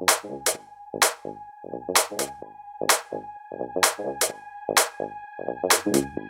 Thank you.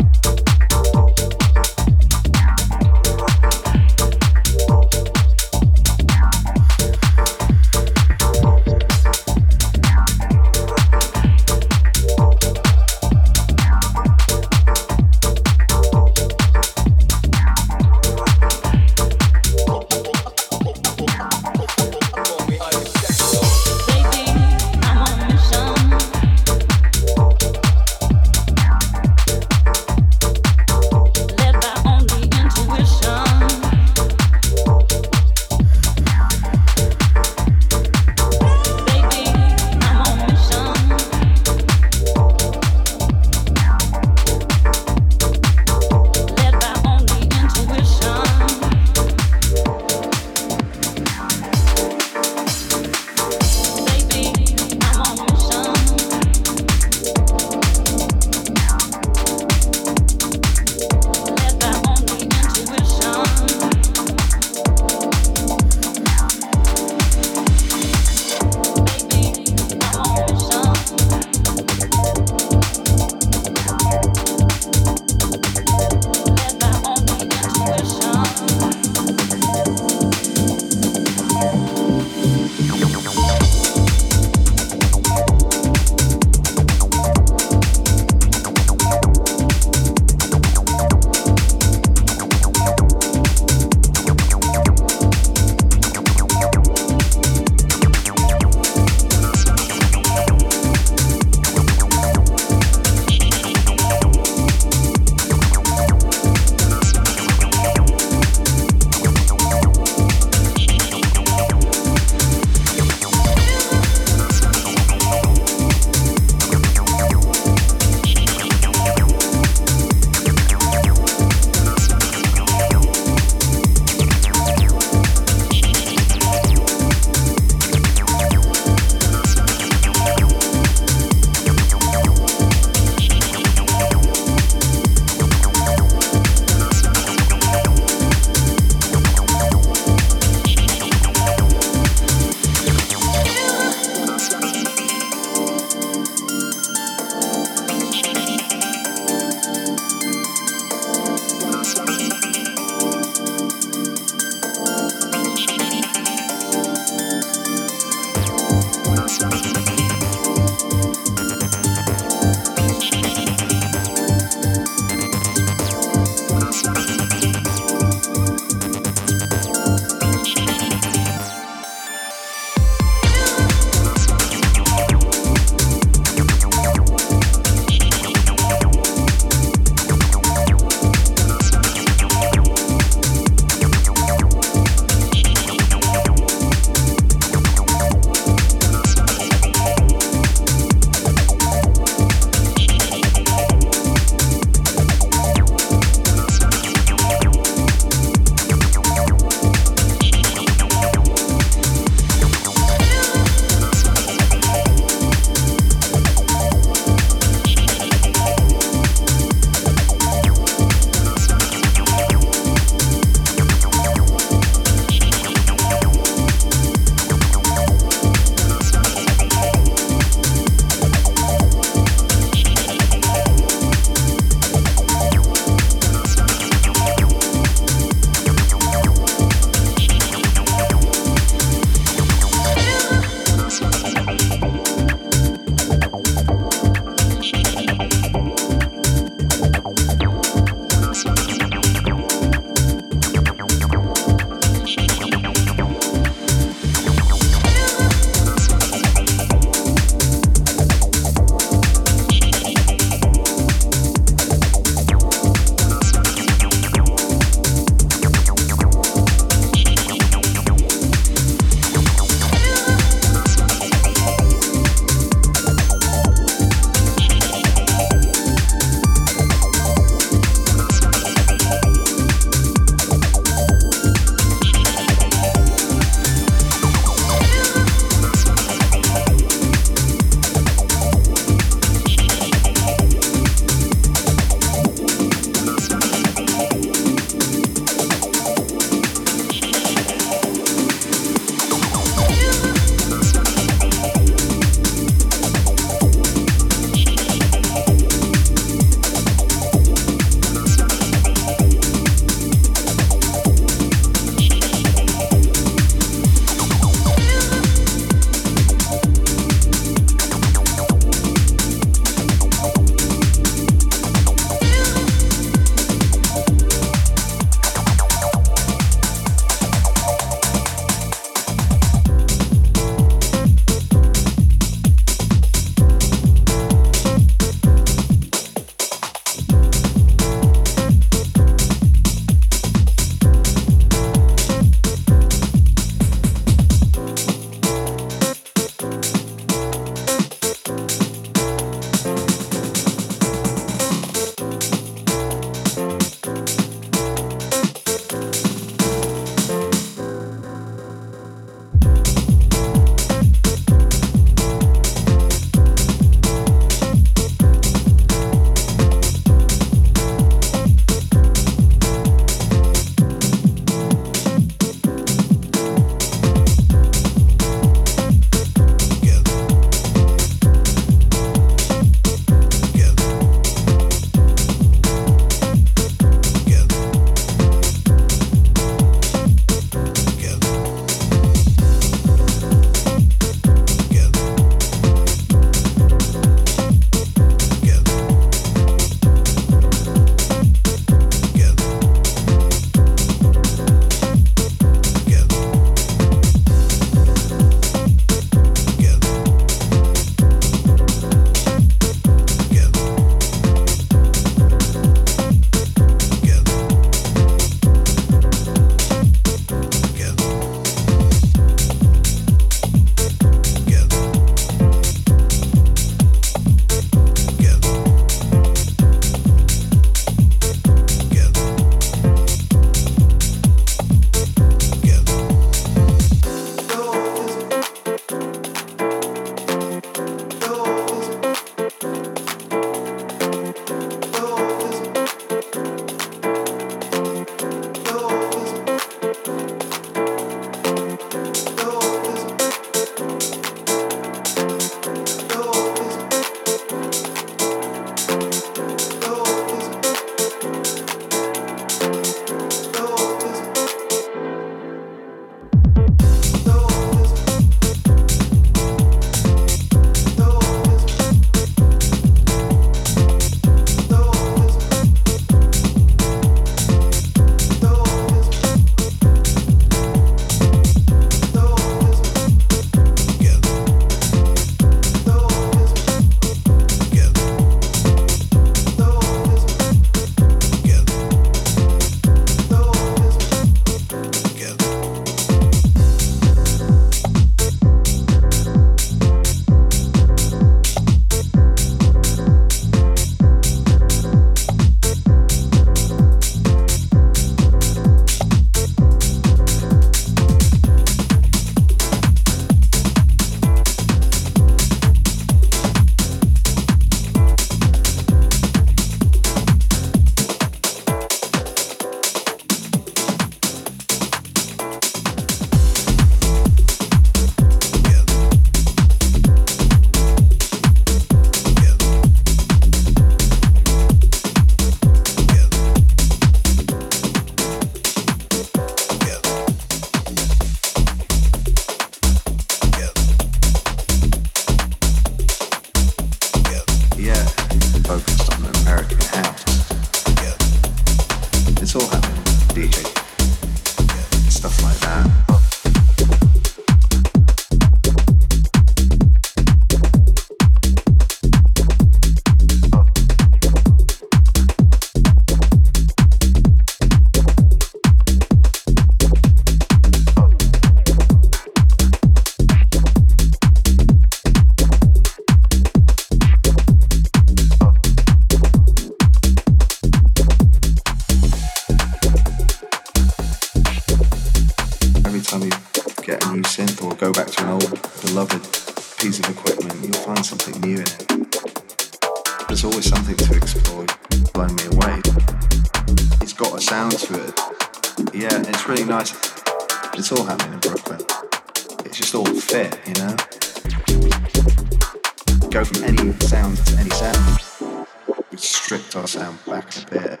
bit.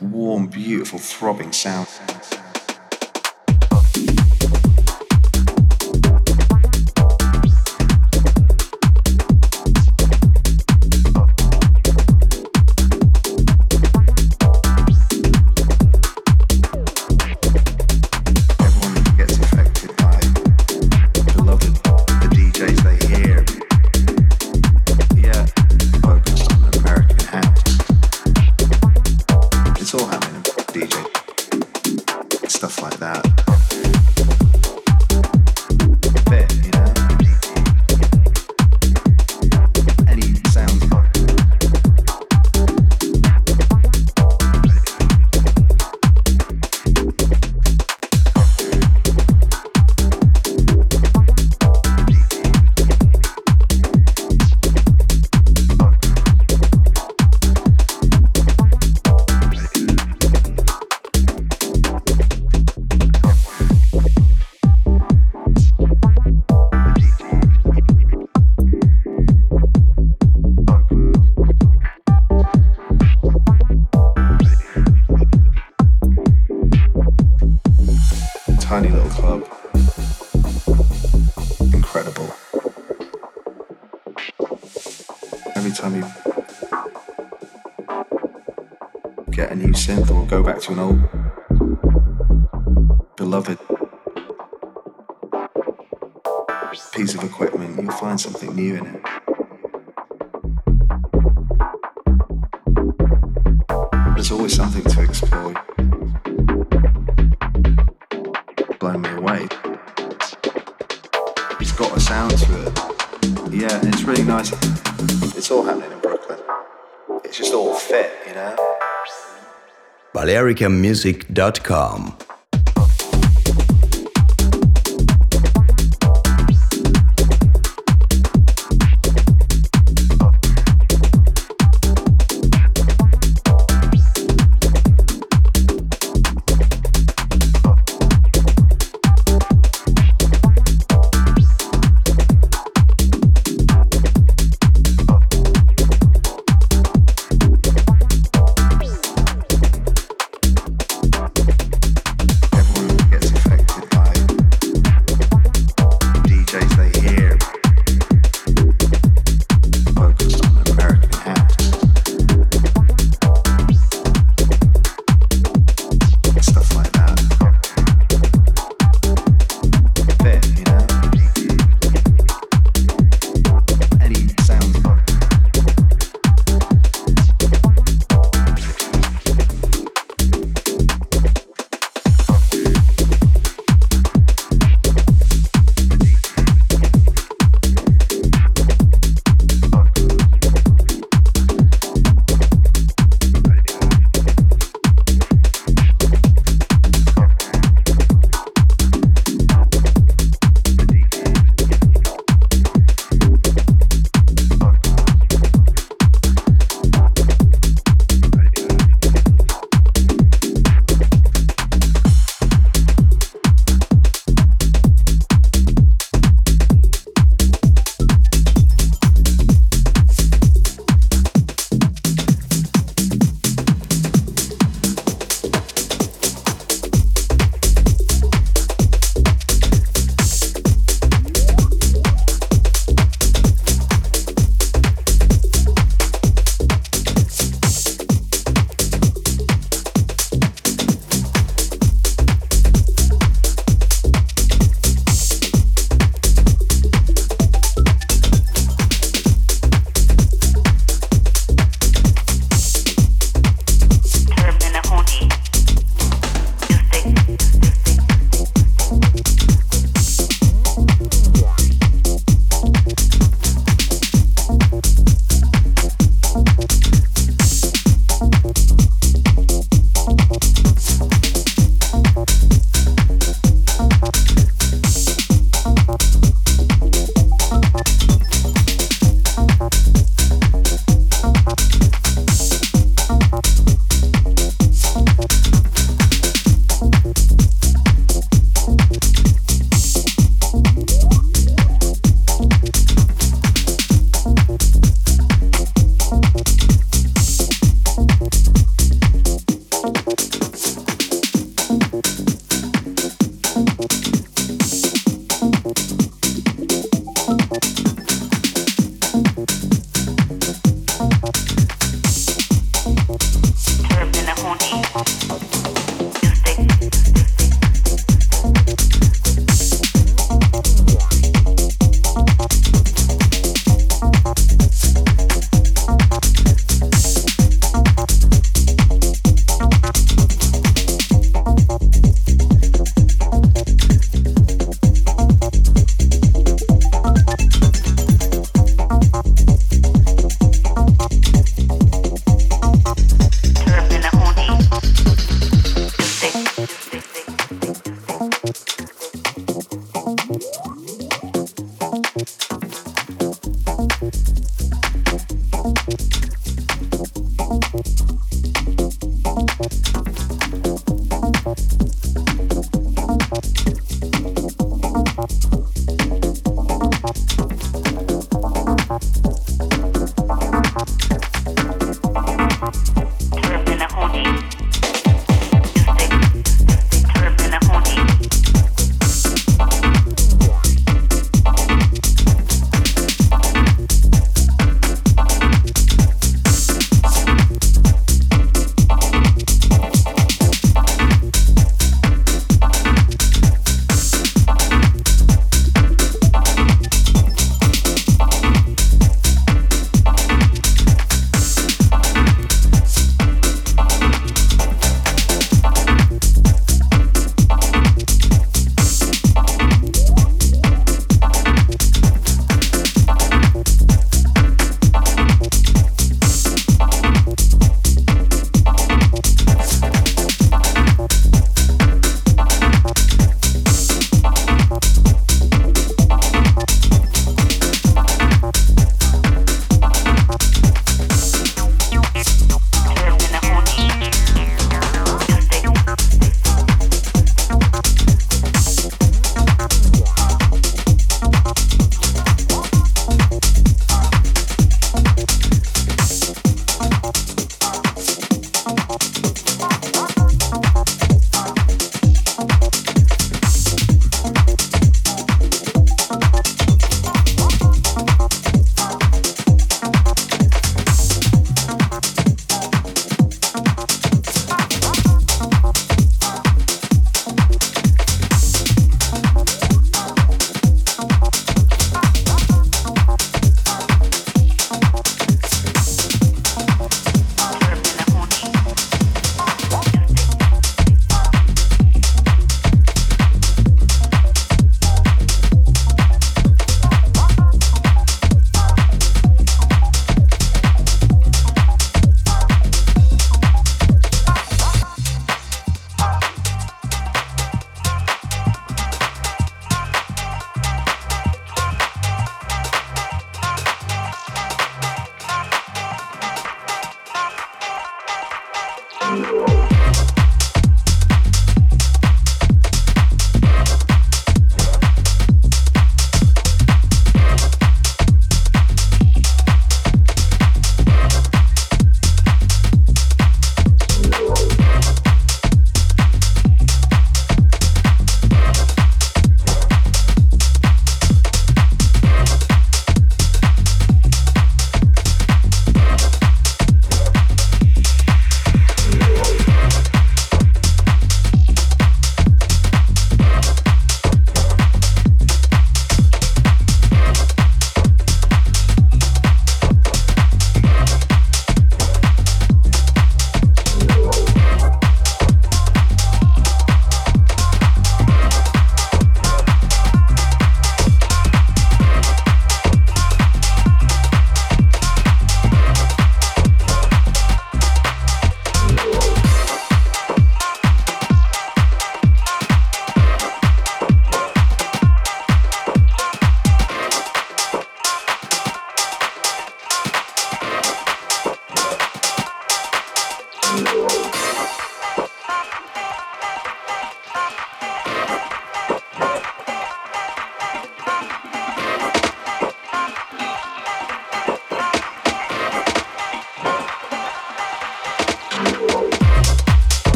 warm, beautiful, throbbing sound. yeah, it's really nice. It's all happening in Brooklyn. It's just all fit, you know. BalearicMusic.com